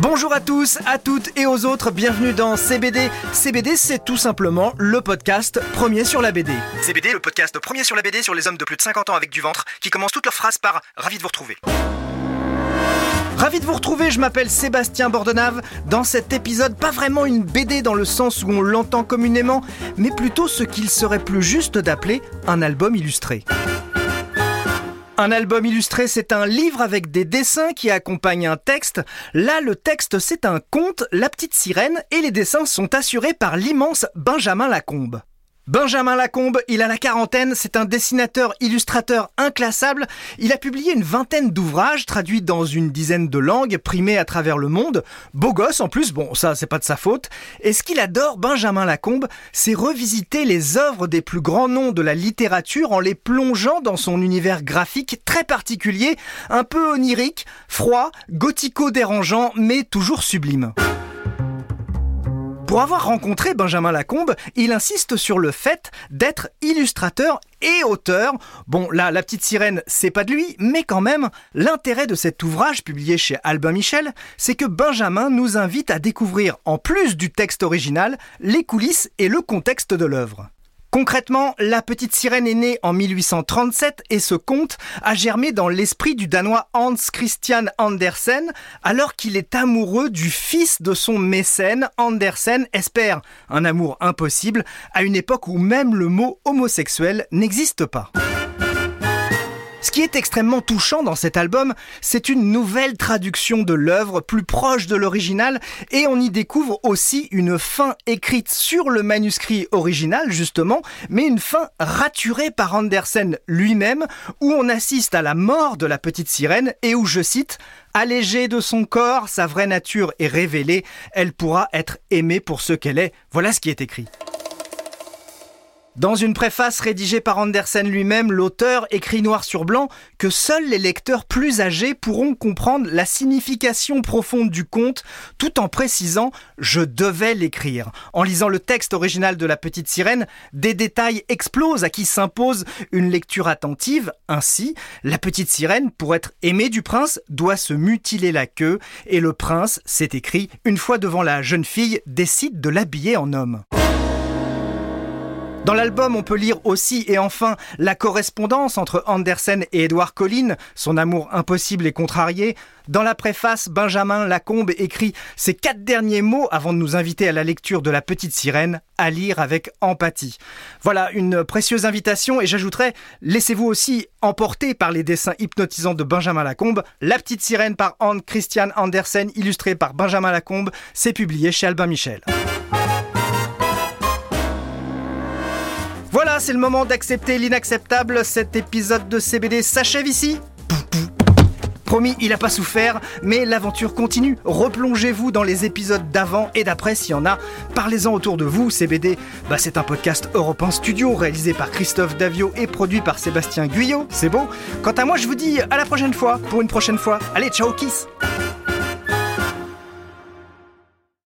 Bonjour à tous, à toutes et aux autres, bienvenue dans CBD. CBD, c'est tout simplement le podcast premier sur la BD. CBD, le podcast premier sur la BD sur les hommes de plus de 50 ans avec du ventre qui commencent toutes leurs phrases par Ravi de vous retrouver. Ravi de vous retrouver, je m'appelle Sébastien Bordenave. Dans cet épisode, pas vraiment une BD dans le sens où on l'entend communément, mais plutôt ce qu'il serait plus juste d'appeler un album illustré. Un album illustré, c'est un livre avec des dessins qui accompagnent un texte. Là, le texte, c'est un conte, La petite sirène, et les dessins sont assurés par l'immense Benjamin Lacombe. Benjamin Lacombe, il a la quarantaine, c'est un dessinateur illustrateur inclassable. Il a publié une vingtaine d'ouvrages traduits dans une dizaine de langues, primés à travers le monde. Beau gosse en plus, bon ça c'est pas de sa faute. Et ce qu'il adore, Benjamin Lacombe, c'est revisiter les œuvres des plus grands noms de la littérature en les plongeant dans son univers graphique très particulier, un peu onirique, froid, gothico-dérangeant, mais toujours sublime. Pour avoir rencontré Benjamin Lacombe, il insiste sur le fait d'être illustrateur et auteur. Bon, là, La Petite Sirène, c'est pas de lui, mais quand même, l'intérêt de cet ouvrage publié chez Albin Michel, c'est que Benjamin nous invite à découvrir, en plus du texte original, les coulisses et le contexte de l'œuvre. Concrètement, La Petite Sirène est née en 1837 et ce conte a germé dans l'esprit du Danois Hans Christian Andersen alors qu'il est amoureux du fils de son mécène. Andersen espère un amour impossible à une époque où même le mot homosexuel n'existe pas. Ce qui est extrêmement touchant dans cet album, c'est une nouvelle traduction de l'œuvre plus proche de l'original et on y découvre aussi une fin écrite sur le manuscrit original justement, mais une fin raturée par Andersen lui-même où on assiste à la mort de la petite sirène et où je cite Allégée de son corps, sa vraie nature est révélée, elle pourra être aimée pour ce qu'elle est. Voilà ce qui est écrit. Dans une préface rédigée par Andersen lui-même, l'auteur écrit noir sur blanc que seuls les lecteurs plus âgés pourront comprendre la signification profonde du conte, tout en précisant je devais l'écrire. En lisant le texte original de La Petite Sirène, des détails explosent à qui s'impose une lecture attentive. Ainsi, La Petite Sirène, pour être aimée du prince, doit se mutiler la queue, et le prince, c'est écrit, une fois devant la jeune fille, décide de l'habiller en homme. Dans l'album, on peut lire aussi et enfin la correspondance entre Andersen et Edward Collin, son amour impossible et contrarié. Dans la préface, Benjamin Lacombe écrit ces quatre derniers mots avant de nous inviter à la lecture de La Petite Sirène, à lire avec empathie. Voilà une précieuse invitation et j'ajouterai, laissez-vous aussi emporter par les dessins hypnotisants de Benjamin Lacombe. La Petite Sirène par Anne Christian Andersen, illustré par Benjamin Lacombe, c'est publié chez Albin Michel. Voilà, c'est le moment d'accepter l'inacceptable. Cet épisode de CBD s'achève ici. Promis, il n'a pas souffert, mais l'aventure continue. Replongez-vous dans les épisodes d'avant et d'après s'il y en a. Parlez-en autour de vous. CBD, bah, c'est un podcast Europe Studio réalisé par Christophe Davio et produit par Sébastien Guyot. C'est beau. Quant à moi, je vous dis à la prochaine fois pour une prochaine fois. Allez, ciao, kiss